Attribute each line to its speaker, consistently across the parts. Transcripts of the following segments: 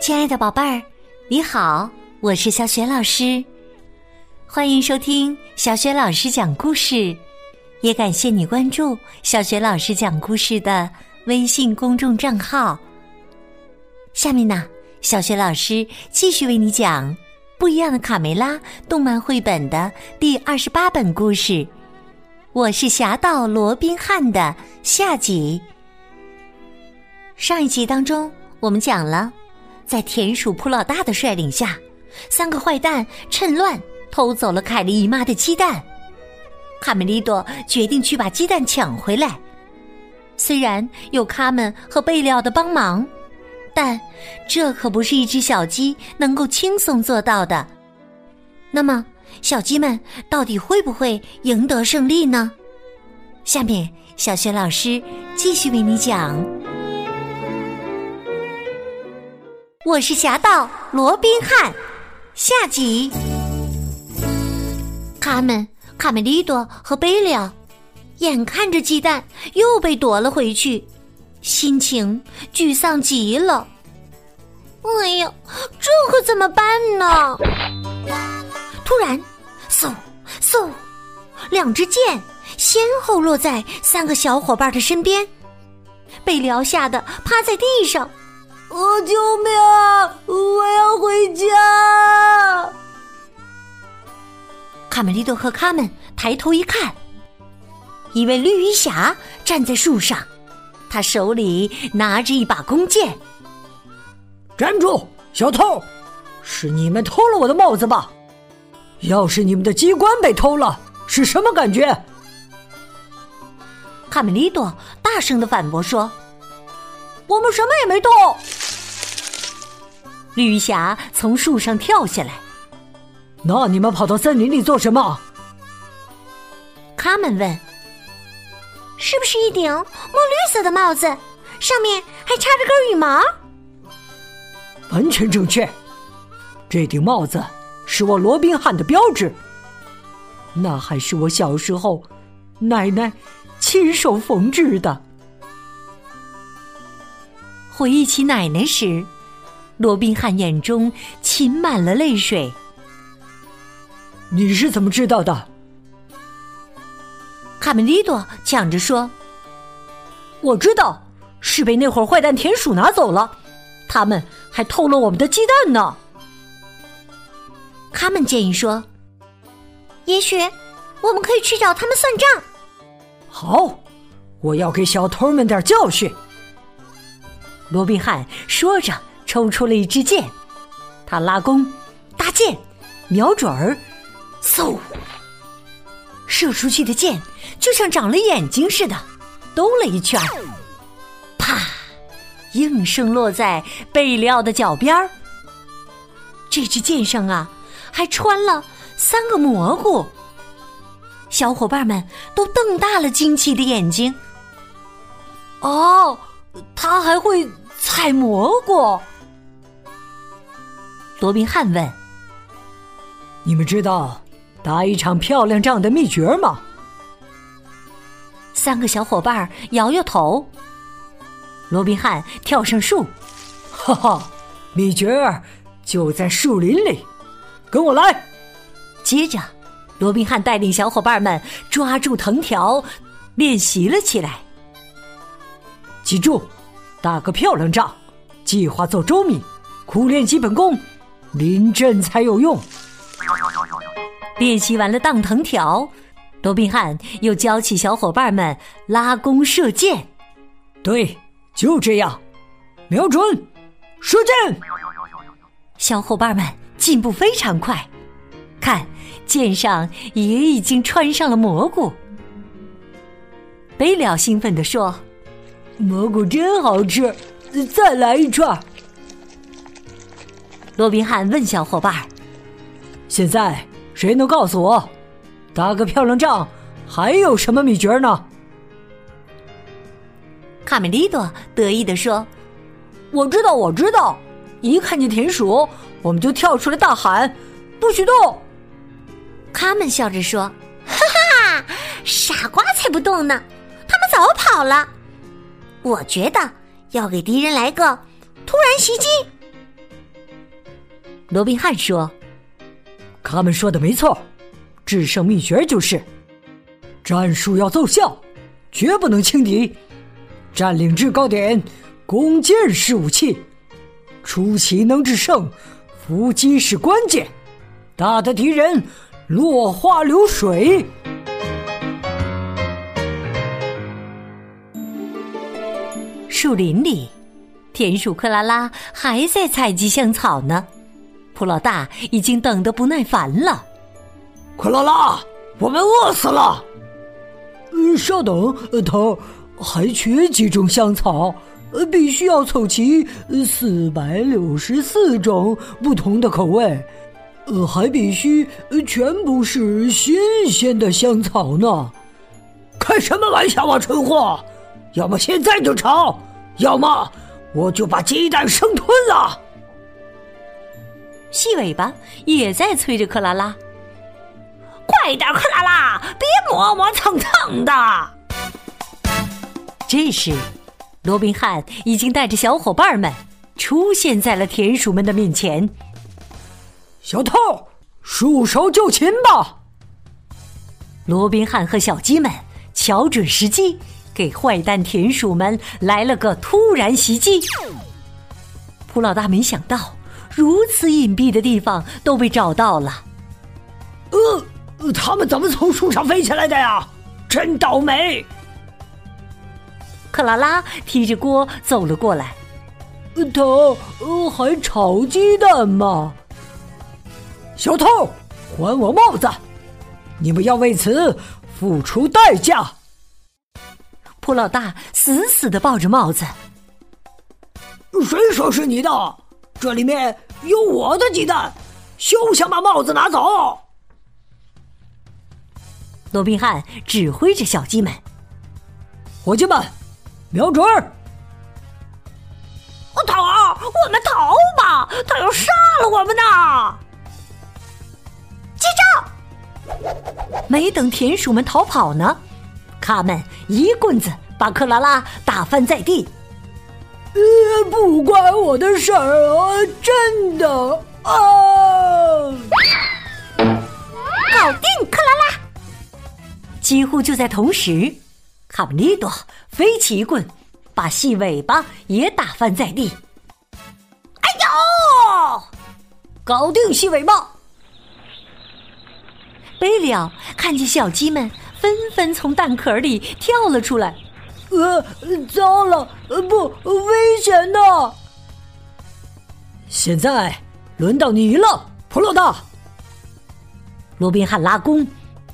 Speaker 1: 亲爱的宝贝儿，你好，我是小雪老师，欢迎收听小雪老师讲故事，也感谢你关注小雪老师讲故事的微信公众账号。下面呢，小雪老师继续为你讲《不一样的卡梅拉》动漫绘本的第二十八本故事。我是侠盗罗宾汉的下集。上一集当中，我们讲了，在田鼠普老大的率领下，三个坏蛋趁乱偷走了凯莉姨妈的鸡蛋。卡梅利多决定去把鸡蛋抢回来。虽然有卡门和贝利奥的帮忙，但这可不是一只小鸡能够轻松做到的。那么，小鸡们到底会不会赢得胜利呢？下面，小学老师继续为你讲。我是侠盗罗宾汉，下集。卡门、卡梅利多和贝利奥眼看着鸡蛋又被夺了回去，心情沮丧极了。哎呀，这可怎么办呢？突然，嗖嗖，两支箭先后落在三个小伙伴的身边，贝利奥吓得趴在地上。
Speaker 2: 哦，救命啊！我要回家。
Speaker 1: 卡梅利多和卡门抬头一看，一位绿衣侠站在树上，他手里拿着一把弓箭。
Speaker 2: 站住，小偷！是你们偷了我的帽子吧？要是你们的机关被偷了，是什么感觉？
Speaker 1: 卡梅利多大声的反驳说：“
Speaker 2: 我们什么也没偷。”
Speaker 1: 绿霞从树上跳下来。
Speaker 2: 那你们跑到森林里做什么？
Speaker 1: 他们问。是不是一顶墨绿色的帽子，上面还插着根羽毛？
Speaker 2: 完全正确。这顶帽子是我罗宾汉的标志。那还是我小时候奶奶亲手缝制的。
Speaker 1: 回忆起奶奶时。罗宾汉眼中噙满了泪水。
Speaker 2: 你是怎么知道的？
Speaker 1: 卡梅利多抢着说：“
Speaker 2: 我知道，是被那伙坏蛋田鼠拿走了，他们还偷了我们的鸡蛋呢。”
Speaker 1: 他们建议说：“也许我们可以去找他们算账。”
Speaker 2: 好，我要给小偷们点教训。
Speaker 1: 罗宾汉说着。抽出了一支箭，他拉弓，搭箭，瞄准儿，嗖！射出去的箭就像长了眼睛似的，兜了一圈，啪！应声落在贝利奥的脚边儿。这支箭上啊，还穿了三个蘑菇。小伙伴们都瞪大了惊奇的眼睛。
Speaker 2: 哦，他还会采蘑菇。
Speaker 1: 罗宾汉问：“
Speaker 2: 你们知道打一场漂亮仗的秘诀吗？”
Speaker 1: 三个小伙伴摇摇头。罗宾汉跳上树，
Speaker 2: 哈哈，秘诀就在树林里，跟我来。
Speaker 1: 接着，罗宾汉带领小伙伴们抓住藤条，练习了起来。
Speaker 2: 记住，打个漂亮仗，计划做周密，苦练基本功。临阵才有用。
Speaker 1: 练习完了荡藤条，罗宾汉又教起小伙伴们拉弓射箭。
Speaker 2: 对，就这样，瞄准，射箭。
Speaker 1: 小伙伴们进步非常快，看，箭上也已经穿上了蘑菇。贝利奥兴奋地说：“
Speaker 2: 蘑菇真好吃，再来一串。”
Speaker 1: 罗宾汉问小伙伴：“
Speaker 2: 现在谁能告诉我，打个漂亮仗还有什么秘诀呢？”
Speaker 1: 卡梅利多得意地说：“
Speaker 2: 我知道，我知道！一看见田鼠，我们就跳出来大喊：‘不许动！’”
Speaker 1: 他们笑着说：“哈哈，傻瓜才不动呢，他们早跑了。我觉得要给敌人来个突然袭击。”罗宾汉说：“
Speaker 2: 他们说的没错，制胜秘诀就是战术要奏效，绝不能轻敌。占领制高点，弓箭是武器，出奇能制胜，伏击是关键，打得敌人落花流水。”
Speaker 1: 树林里，田鼠克拉拉还在采集香草呢。普老大已经等得不耐烦了。
Speaker 2: 克拉拉，我们饿死了。嗯，稍等，头还缺几种香草，呃，必须要凑齐四百六十四种不同的口味，呃，还必须全部是新鲜的香草呢。开什么玩笑啊，蠢货！要么现在就炒，要么我就把鸡蛋生吞了。
Speaker 1: 细尾巴也在催着克拉拉：“
Speaker 3: 快点，克拉拉，别磨磨蹭蹭的。”
Speaker 1: 这时，罗宾汉已经带着小伙伴们出现在了田鼠们的面前。
Speaker 2: 小偷，束手就擒吧！
Speaker 1: 罗宾汉和小鸡们瞧准时机，给坏蛋田鼠们来了个突然袭击。普老大没想到。如此隐蔽的地方都被找到了。
Speaker 2: 呃，他们怎么从树上飞起来的呀？真倒霉！
Speaker 1: 克拉拉提着锅走了过来。
Speaker 2: 他呃还炒鸡蛋吗？小偷，还我帽子！你们要为此付出代价。
Speaker 1: 普老大死死的抱着帽子。
Speaker 2: 谁说是你的？这里面有我的鸡蛋，休想把帽子拿走！
Speaker 1: 罗宾汉指挥着小鸡们：“
Speaker 2: 伙计们，瞄准！
Speaker 3: 逃！我们逃吧！他要杀了我们呢！”
Speaker 1: 击掌！没等田鼠们逃跑呢，他们一棍子把克拉拉打翻在地。
Speaker 2: 呃，不关我的事儿啊！真的啊！
Speaker 3: 搞定克拉拉！
Speaker 1: 几乎就在同时，卡布利多飞起一棍，把细尾巴也打翻在地。
Speaker 3: 哎呦！
Speaker 2: 搞定细尾巴！
Speaker 1: 贝里奥看见小鸡们纷纷从蛋壳里跳了出来。
Speaker 2: 呃，糟了！呃，不，危险的。现在轮到你了，普老大。
Speaker 1: 罗宾汉拉弓，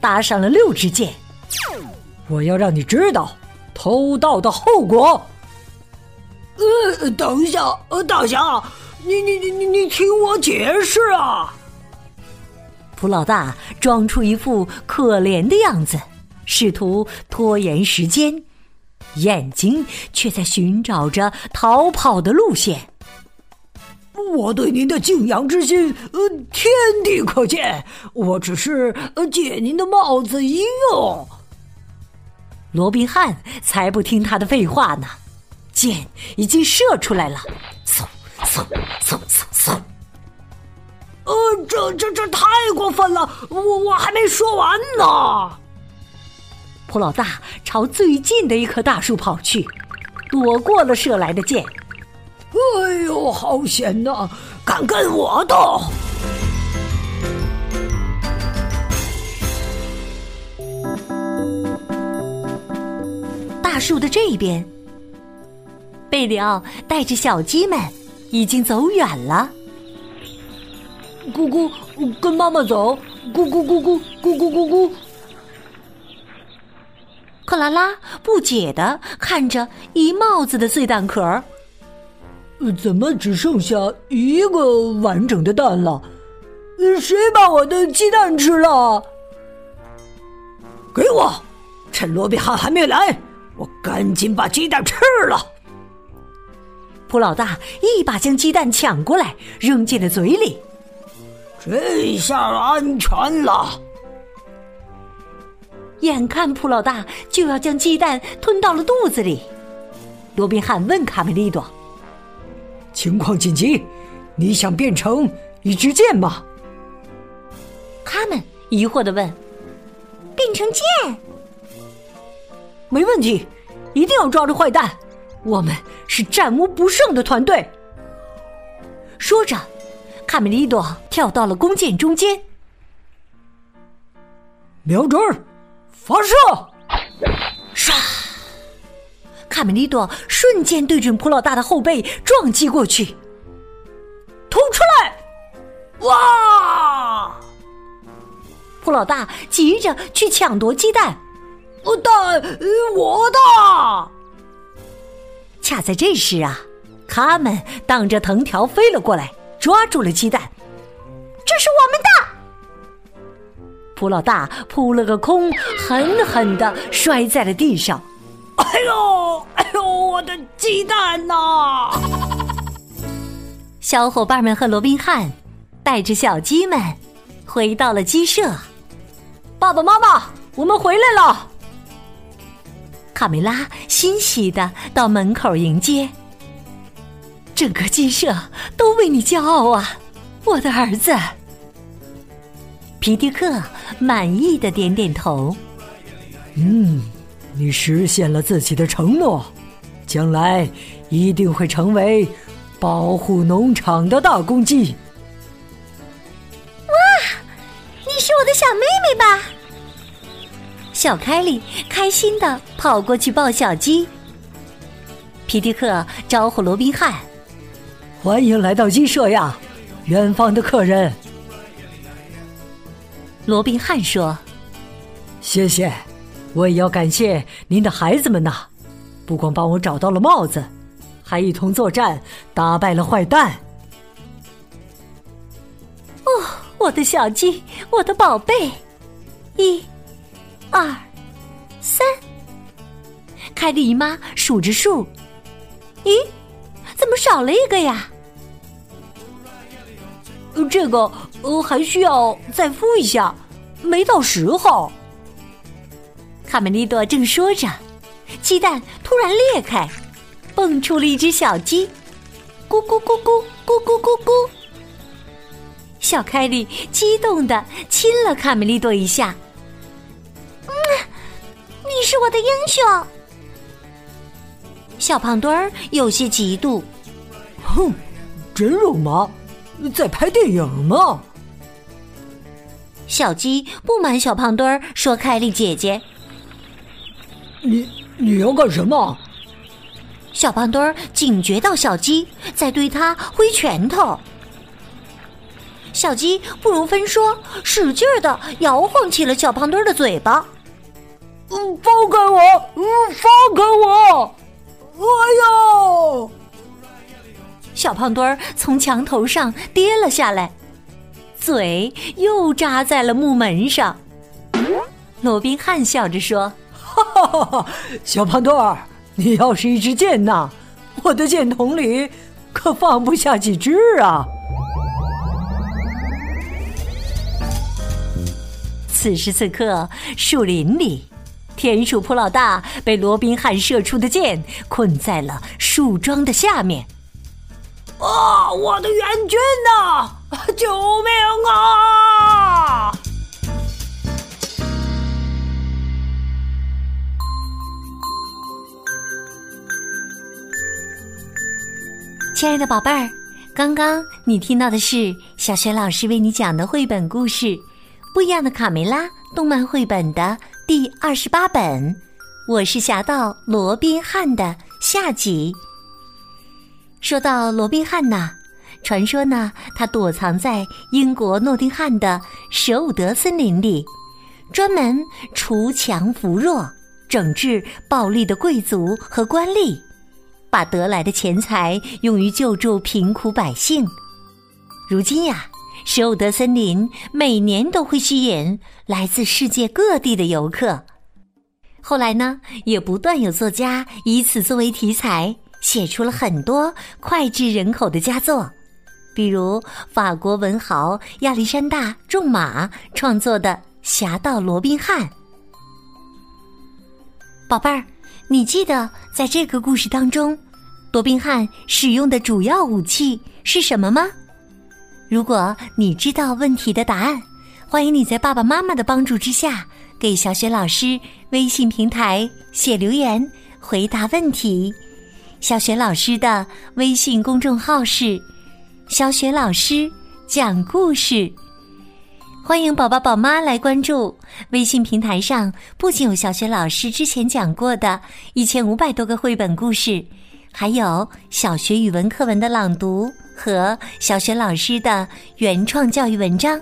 Speaker 1: 搭上了六支箭。
Speaker 2: 我要让你知道偷盗的后果。呃，等一下，呃，大侠，你你你你你听我解释啊！
Speaker 1: 普老大装出一副可怜的样子，试图拖延时间。眼睛却在寻找着逃跑的路线。
Speaker 2: 我对您的敬仰之心，呃，天地可见。我只是呃借您的帽子一用。
Speaker 1: 罗宾汉才不听他的废话呢，箭已经射出来了，嗖嗖嗖嗖嗖。
Speaker 2: 呃，这这这太过分了！我我还没说完呢。
Speaker 1: 普老大朝最近的一棵大树跑去，躲过了射来的箭。
Speaker 2: 哎呦，好险呐！敢跟我斗！
Speaker 1: 大树的这边，贝里奥带着小鸡们已经走远了。
Speaker 2: 咕咕，跟妈妈走！咕咕咕咕咕咕咕咕。
Speaker 1: 克拉拉不解的看着一帽子的碎蛋壳儿，
Speaker 2: 怎么只剩下一个完整的蛋了？谁把我的鸡蛋吃了？给我！趁罗比汉还没来，我赶紧把鸡蛋吃了。
Speaker 1: 普老大一把将鸡蛋抢过来，扔进了嘴里。
Speaker 2: 这下安全了。
Speaker 1: 眼看普老大就要将鸡蛋吞到了肚子里，罗宾汉问卡梅利多：“
Speaker 2: 情况紧急，你想变成一支箭吗？
Speaker 1: 他们疑惑的问。
Speaker 3: 变成箭？
Speaker 2: 没问题，一定要抓住坏蛋。我们是战无不胜的团队。
Speaker 1: 说着，卡梅利多跳到了弓箭中间，
Speaker 2: 瞄准，发射！
Speaker 1: 唰！卡梅利多瞬间对准普老大的后背撞击过去，
Speaker 2: 吐出来！哇！
Speaker 1: 普老大急着去抢夺鸡蛋，
Speaker 2: 我的，我的！
Speaker 1: 恰在这时啊，他们荡着藤条飞了过来，抓住了鸡蛋。
Speaker 3: 这是我们的！
Speaker 1: 普老大扑了个空，狠狠的摔在了地上。
Speaker 2: 哎呦，哎呦，我的鸡蛋呐！
Speaker 1: 小伙伴们和罗宾汉带着小鸡们回到了鸡舍。
Speaker 2: 爸爸妈妈，我们回来了！
Speaker 1: 卡梅拉欣喜的到门口迎接。整个鸡舍都为你骄傲啊，我的儿子！皮迪克满意的点点头。
Speaker 2: 嗯，你实现了自己的承诺，将来一定会成为保护农场的大公鸡。
Speaker 3: 哇你是我的小妹妹吧？
Speaker 1: 小凯莉开心的跑过去抱小鸡。皮迪克招呼罗宾汉：“
Speaker 2: 欢迎来到鸡舍呀，远方的客人。”
Speaker 1: 罗宾汉说：“
Speaker 2: 谢谢，我也要感谢您的孩子们呐，不光帮我找到了帽子，还一同作战，打败了坏蛋。”
Speaker 1: 哦我的小鸡，我的宝贝，一、二、三。凯莉姨妈数着数，咦，怎么少了一个呀？
Speaker 2: 这个呃还需要再敷一下，没到时候。
Speaker 1: 卡梅利多正说着，鸡蛋突然裂开，蹦出了一只小鸡，咕咕咕咕咕咕咕咕。小凯莉激动的亲了卡梅利多一下。
Speaker 3: 嗯，你是我的英雄。
Speaker 1: 小胖墩儿有些嫉妒。
Speaker 2: 哼，真肉麻？在拍电影吗？
Speaker 1: 小鸡不满小胖墩儿说：“凯莉姐姐，
Speaker 2: 你你要干什么？”
Speaker 1: 小胖墩儿警觉到小鸡在对他挥拳头。小鸡不容分说，使劲儿的摇晃起了小胖墩儿的嘴巴。
Speaker 2: 嗯，放开我！嗯，放开我！哎呦！
Speaker 1: 小胖墩儿从墙头上跌了下来，嘴又扎在了木门上。罗宾汉笑着说：“
Speaker 2: 哈哈哈哈！小胖墩儿，你要是一支箭呐，我的箭筒里可放不下几支啊！”
Speaker 1: 此时此刻，树林里，田鼠普老大被罗宾汉射出的箭困在了树桩的下面。
Speaker 2: 啊！我的援军呐！救命啊！
Speaker 1: 亲爱的宝贝儿，刚刚你听到的是小雪老师为你讲的绘本故事。不一样的卡梅拉动漫绘本的第二十八本，我是侠盗罗宾汉的下集。说到罗宾汉呐，传说呢，他躲藏在英国诺丁汉的舍伍德森林里，专门除强扶弱，整治暴力的贵族和官吏，把得来的钱财用于救助贫苦百姓。如今呀。舍伍德森林每年都会吸引来自世界各地的游客。后来呢，也不断有作家以此作为题材，写出了很多脍炙人口的佳作，比如法国文豪亚历山大·仲马创作的《侠盗罗宾汉》。宝贝儿，你记得在这个故事当中，罗宾汉使用的主要武器是什么吗？如果你知道问题的答案，欢迎你在爸爸妈妈的帮助之下，给小雪老师微信平台写留言回答问题。小雪老师的微信公众号是“小雪老师讲故事”，欢迎宝宝宝妈来关注。微信平台上不仅有小雪老师之前讲过的一千五百多个绘本故事，还有小学语文课文的朗读和小雪老师的原创教育文章。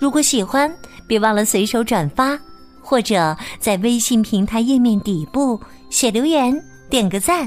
Speaker 1: 如果喜欢，别忘了随手转发，或者在微信平台页面底部写留言，点个赞。